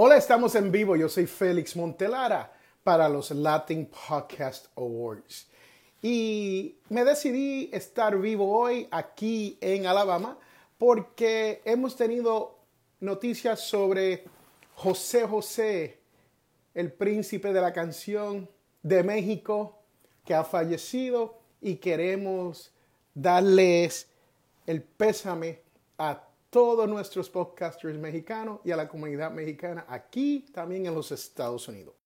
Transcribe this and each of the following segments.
Hola, estamos en vivo. Yo soy Félix Montelara para los Latin Podcast Awards. Y me decidí estar vivo hoy aquí en Alabama porque hemos tenido noticias sobre José José, el príncipe de la canción de México, que ha fallecido y queremos darles el pésame a todos nuestros podcasters mexicanos y a la comunidad mexicana aquí también en los Estados Unidos.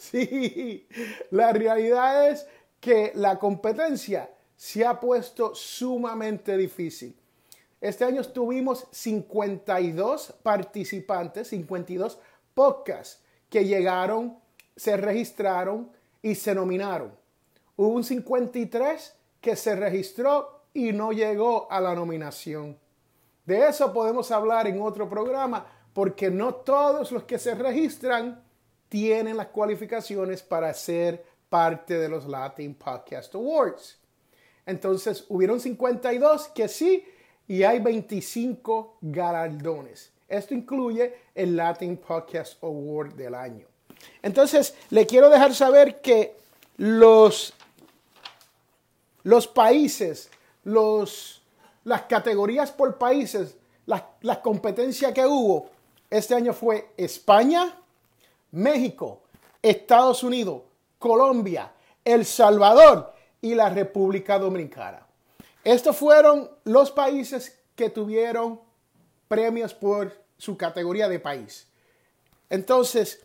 Sí, la realidad es que la competencia se ha puesto sumamente difícil. Este año tuvimos 52 participantes, 52 podcasts que llegaron, se registraron y se nominaron. Hubo un 53 que se registró y no llegó a la nominación. De eso podemos hablar en otro programa porque no todos los que se registran tienen las cualificaciones para ser parte de los Latin Podcast Awards. Entonces, hubieron 52 que sí y hay 25 galardones. Esto incluye el Latin Podcast Award del año. Entonces, le quiero dejar saber que los, los países, los, las categorías por países, las la competencias que hubo, este año fue España, México, Estados Unidos, Colombia, El Salvador y la República Dominicana. Estos fueron los países que tuvieron premios por su categoría de país. Entonces,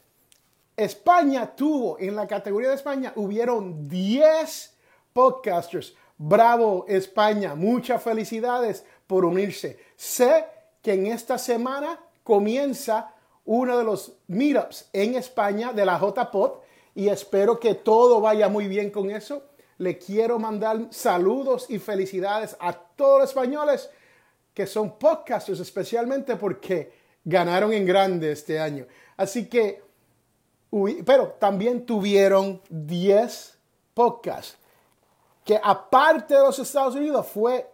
España tuvo, en la categoría de España, hubieron 10 podcasters. Bravo España, muchas felicidades por unirse. Sé que en esta semana comienza uno de los meetups en España de la JPOT y espero que todo vaya muy bien con eso. Le quiero mandar saludos y felicidades a todos los españoles que son podcasters, especialmente porque ganaron en grande este año. Así que, pero también tuvieron 10 podcasts, que aparte de los Estados Unidos fue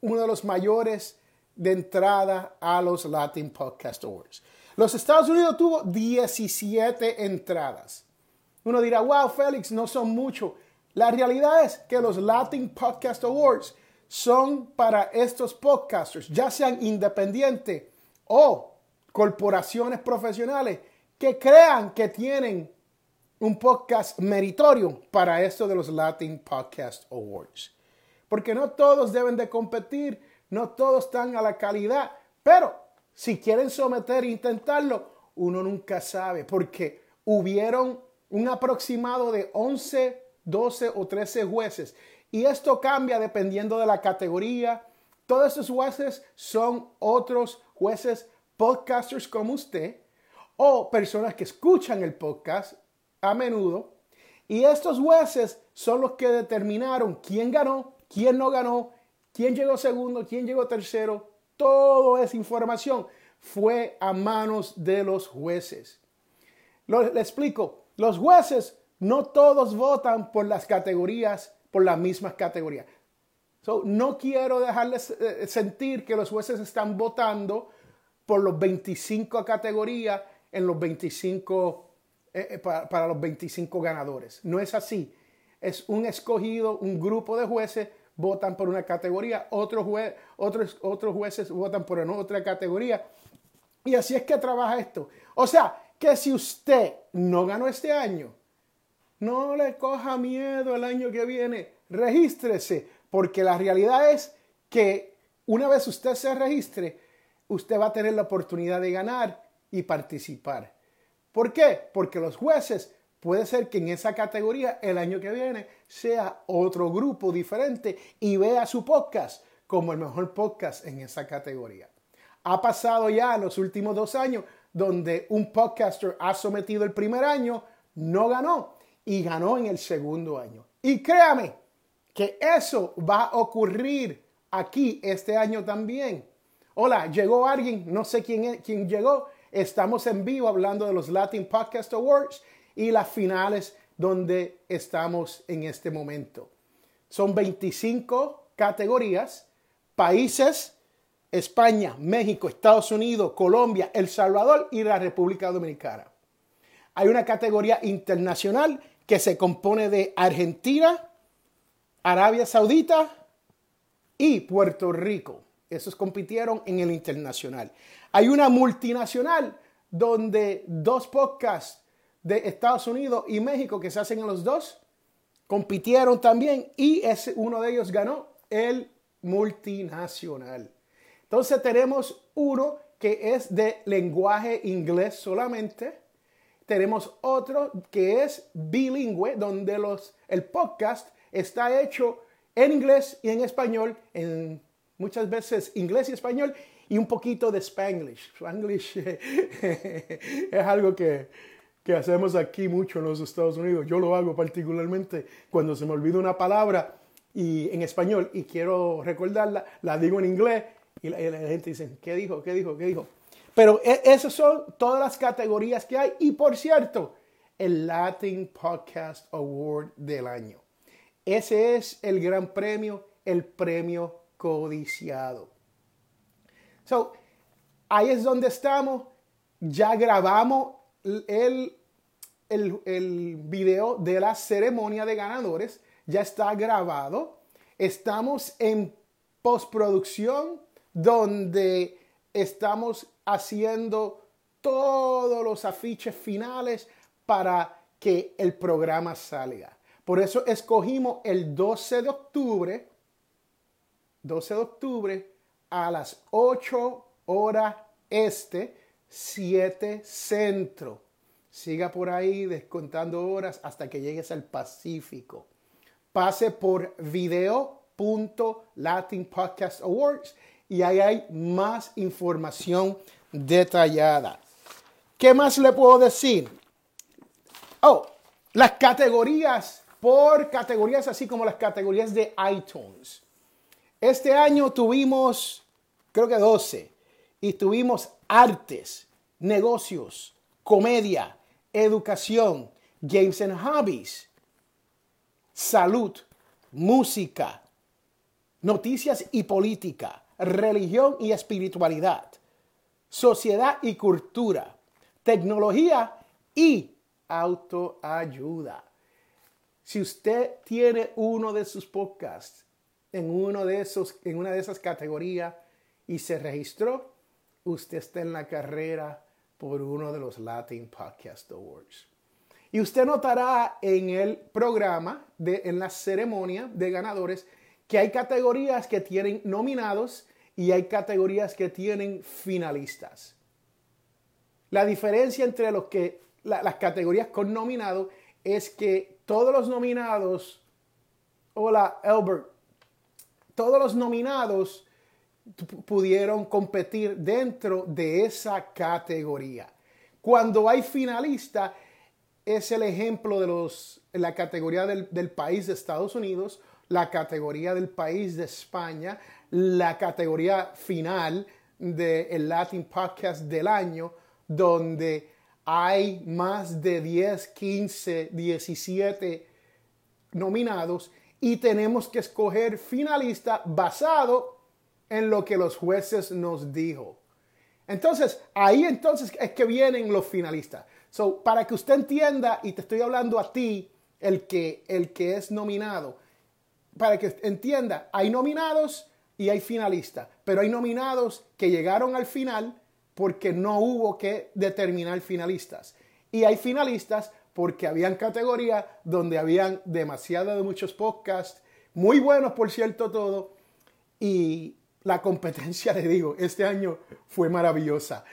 uno de los mayores de entrada a los Latin Podcast Awards. Los Estados Unidos tuvo 17 entradas. Uno dirá, wow, Félix, no son muchos. La realidad es que los Latin Podcast Awards son para estos podcasters, ya sean independientes o corporaciones profesionales, que crean que tienen un podcast meritorio para esto de los Latin Podcast Awards. Porque no todos deben de competir, no todos están a la calidad, pero si quieren someter e intentarlo, uno nunca sabe, porque hubieron un aproximado de 11, 12 o 13 jueces. Y esto cambia dependiendo de la categoría. Todos esos jueces son otros jueces podcasters como usted o personas que escuchan el podcast a menudo. Y estos jueces son los que determinaron quién ganó, quién no ganó, quién llegó segundo, quién llegó tercero. Toda esa información fue a manos de los jueces. le explico, los jueces no todos votan por las categorías, por las mismas categorías. no quiero dejarles eh, sentir que los jueces están votando por los 25 categorías en los 25 eh, eh, para, los 25 ganadores. No es así. Es un escogido, un grupo de jueces votan por una categoría, otros, otros, otros jueces votan por otra categoría. Y así es que trabaja esto. O sea, que si usted no ganó este año, no le coja miedo el año que viene, regístrese, porque la realidad es que una vez usted se registre, usted va a tener la oportunidad de ganar y participar. ¿Por qué? Porque los jueces puede ser que en esa categoría el año que viene sea otro grupo diferente y vea su podcast como el mejor podcast en esa categoría. Ha pasado ya los últimos dos años donde un podcaster ha sometido el primer año, no ganó y ganó en el segundo año. Y créame que eso va a ocurrir aquí este año también. Hola, llegó alguien, no sé quién, quién llegó. Estamos en vivo hablando de los Latin Podcast Awards y las finales donde estamos en este momento. Son 25 categorías, países, España, México, Estados Unidos, Colombia, El Salvador y la República Dominicana. Hay una categoría internacional que se compone de Argentina, Arabia Saudita y Puerto Rico. Esos compitieron en el internacional. Hay una multinacional donde dos podcasts de Estados Unidos y México que se hacen en los dos compitieron también y ese, uno de ellos ganó el multinacional. Entonces tenemos uno que es de lenguaje inglés solamente. Tenemos otro que es bilingüe, donde los, el podcast está hecho en inglés y en español en muchas veces inglés y español y un poquito de spanglish. Spanglish es algo que, que hacemos aquí mucho en los Estados Unidos. Yo lo hago particularmente cuando se me olvida una palabra y en español y quiero recordarla, la digo en inglés y la, gente dice, ¿qué dijo? ¿Qué dijo? ¿Qué dijo? Pero e, esas son todas las categorías que hay. Y por cierto, el Latin Podcast Award del año. Ese es el gran premio, el premio codiciado. So, ahí es donde estamos. Ya grabamos el, el, el video de la ceremonia de ganadores. Ya está grabado. Estamos en postproducción donde estamos haciendo todos los afiches finales para que el programa salga. Por eso escogimos el 12 de octubre 12 de octubre a las 8 horas este, 7 centro. Siga por ahí descontando horas hasta que llegues al Pacífico. Pase por video.latin podcast awards y ahí hay más información detallada. ¿Qué más le puedo decir? Oh, las categorías por categorías, así como las categorías de iTunes. Este año tuvimos, creo que 12, y tuvimos artes, negocios, comedia, educación, games and hobbies, salud, música, noticias y política, religión y espiritualidad, sociedad y cultura, tecnología y autoayuda. Si usted tiene uno de sus podcasts en, uno de esos, en una de esas categorías y se registró, usted está en la carrera por uno de los Latin Podcast Awards. Y usted notará en el programa, de, en la ceremonia de ganadores, que hay categorías que tienen nominados y hay categorías que tienen finalistas. La diferencia entre los que, las categorías con nominados es que todos los nominados, hola Albert, todos los nominados pudieron competir dentro de esa categoría. Cuando hay finalista, es el ejemplo de los, la categoría del, del país de Estados Unidos, la categoría del país de España, la categoría final del Latin Podcast del año, donde hay más de 10, 15, 17 nominados y tenemos que escoger finalista basado en lo que los jueces nos dijo. Entonces, ahí entonces es que vienen los finalistas. So, para que usted entienda, y te estoy hablando a ti, el que, el que es nominado, para que entienda, hay nominados y hay finalistas, pero hay nominados que llegaron al final porque no hubo que determinar finalistas. Y hay finalistas porque habían categorías donde habían demasiado de muchos podcasts, muy buenos por cierto todo, y la competencia, le digo, este año fue maravillosa.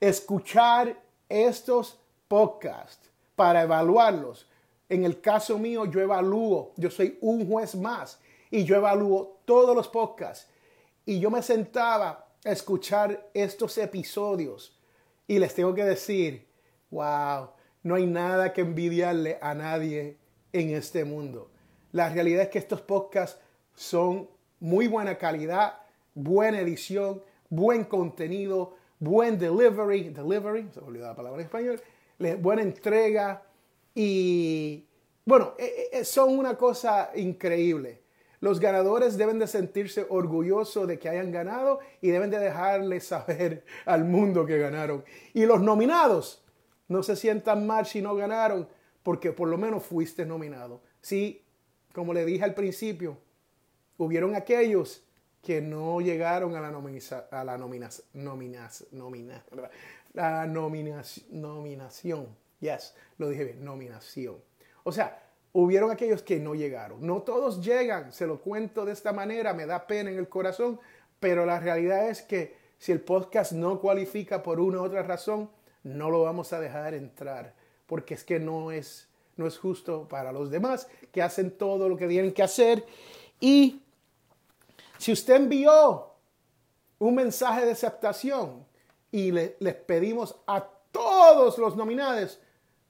Escuchar estos podcasts para evaluarlos. En el caso mío, yo evalúo, yo soy un juez más y yo evalúo todos los podcasts. Y yo me sentaba a escuchar estos episodios y les tengo que decir, wow, no hay nada que envidiarle a nadie en este mundo. La realidad es que estos podcasts son muy buena calidad, buena edición, buen contenido, buen delivery, delivery, se me olvidó la palabra en español, buena entrega y bueno, e, e, e, son una cosa increíble. Los ganadores deben de sentirse orgullosos de que hayan ganado y deben de dejarle saber al mundo que ganaron. Y los nominados no se sientan mal si no ganaron, porque por lo menos fuiste nominado. Sí, como le dije al principio, hubieron aquellos que no llegaron a la, a la la nominación. Yes, lo dije bien, nominación. O sea, hubieron aquellos que no llegaron. No todos llegan, se lo cuento de esta manera, me da pena en el corazón, pero la realidad es que si el podcast no cualifica por una u otra razón, no lo vamos a dejar entrar, porque es que no es, no es justo para los demás que hacen todo lo que tienen que hacer. Y si usted envió un mensaje de aceptación y le, les pedimos a todos los nominados,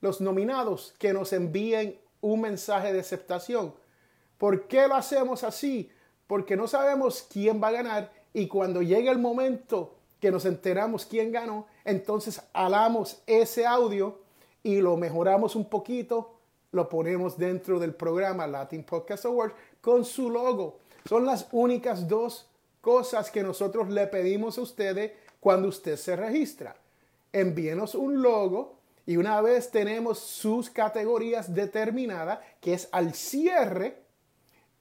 los nominados que nos envíen un mensaje de aceptación. ¿Por qué lo hacemos así? Porque no sabemos quién va a ganar y cuando llegue el momento que nos enteramos quién ganó, entonces alamos ese audio y lo mejoramos un poquito, lo ponemos dentro del programa Latin Podcast Awards con su logo. Son las únicas dos cosas que nosotros le pedimos a ustedes cuando usted se registra. Envíenos un logo y una vez tenemos sus categorías determinadas, que es al cierre,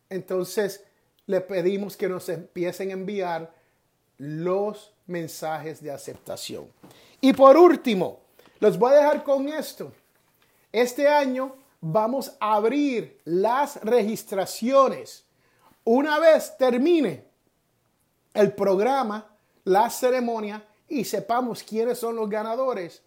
entonces le pedimos que nos empiecen a enviar los mensajes de aceptación. Y por último, los voy a dejar con esto. Este año vamos a abrir las registraciones. Una vez termine el programa, la ceremonia y sepamos quiénes son los ganadores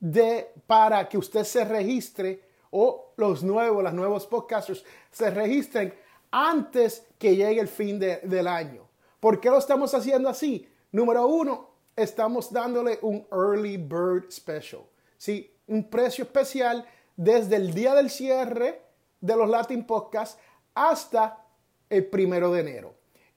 de para que usted se registre o los nuevos, los nuevos podcasters se registren antes que llegue el fin del año. ¿Por qué lo estamos haciendo así? Número uno, estamos dándole un Early Bird Special. ¿sí? Un precio especial desde el día del cierre de los Latin Podcasts hasta el primero de enero.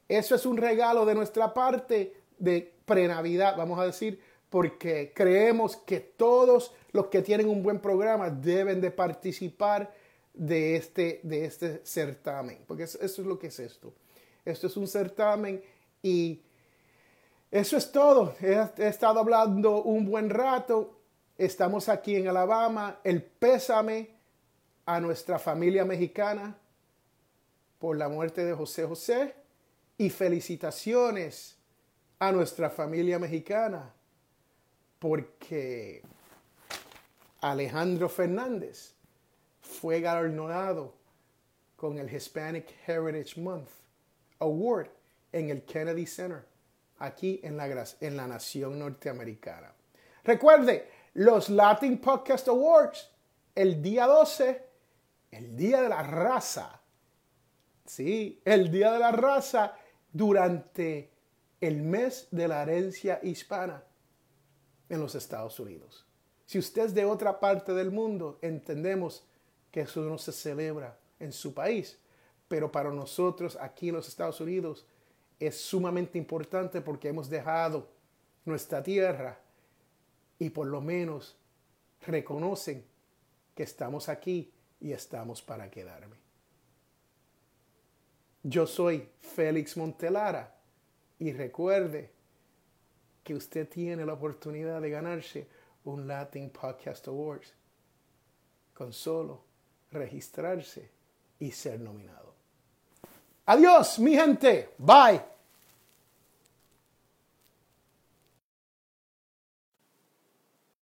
Eso es un regalo de nuestra parte de pre-Navidad, vamos a decir, porque creemos que todos los que tienen un buen programa deben de participar de este, de este certamen, porque eso, es lo que es esto. Esto es un certamen y eso es todo. he estado hablando un buen rato. Estamos aquí en Alabama. El pésame a nuestra familia mexicana por la muerte de José José y felicitaciones a nuestra familia mexicana porque Alejandro Fernández fue galardonado con el Hispanic Heritage Month Award en el Kennedy Center, aquí en la, en la nación norteamericana. Recuerde, los Latin Podcast Awards, el día 12, el día de la raza. Sí, el día de la raza durante el mes de la herencia hispana en los Estados Unidos. Si usted es de otra parte del mundo, entendemos que eso no se celebra en su país, pero para nosotros aquí en los Estados Unidos es sumamente importante porque hemos dejado nuestra tierra y por lo menos reconocen que estamos aquí y estamos para quedarme. Yo soy Félix Montelara y recuerde que usted tiene la oportunidad de ganarse un Latin Podcast Awards con solo registrarse y ser nominado. Adiós, mi gente. Bye.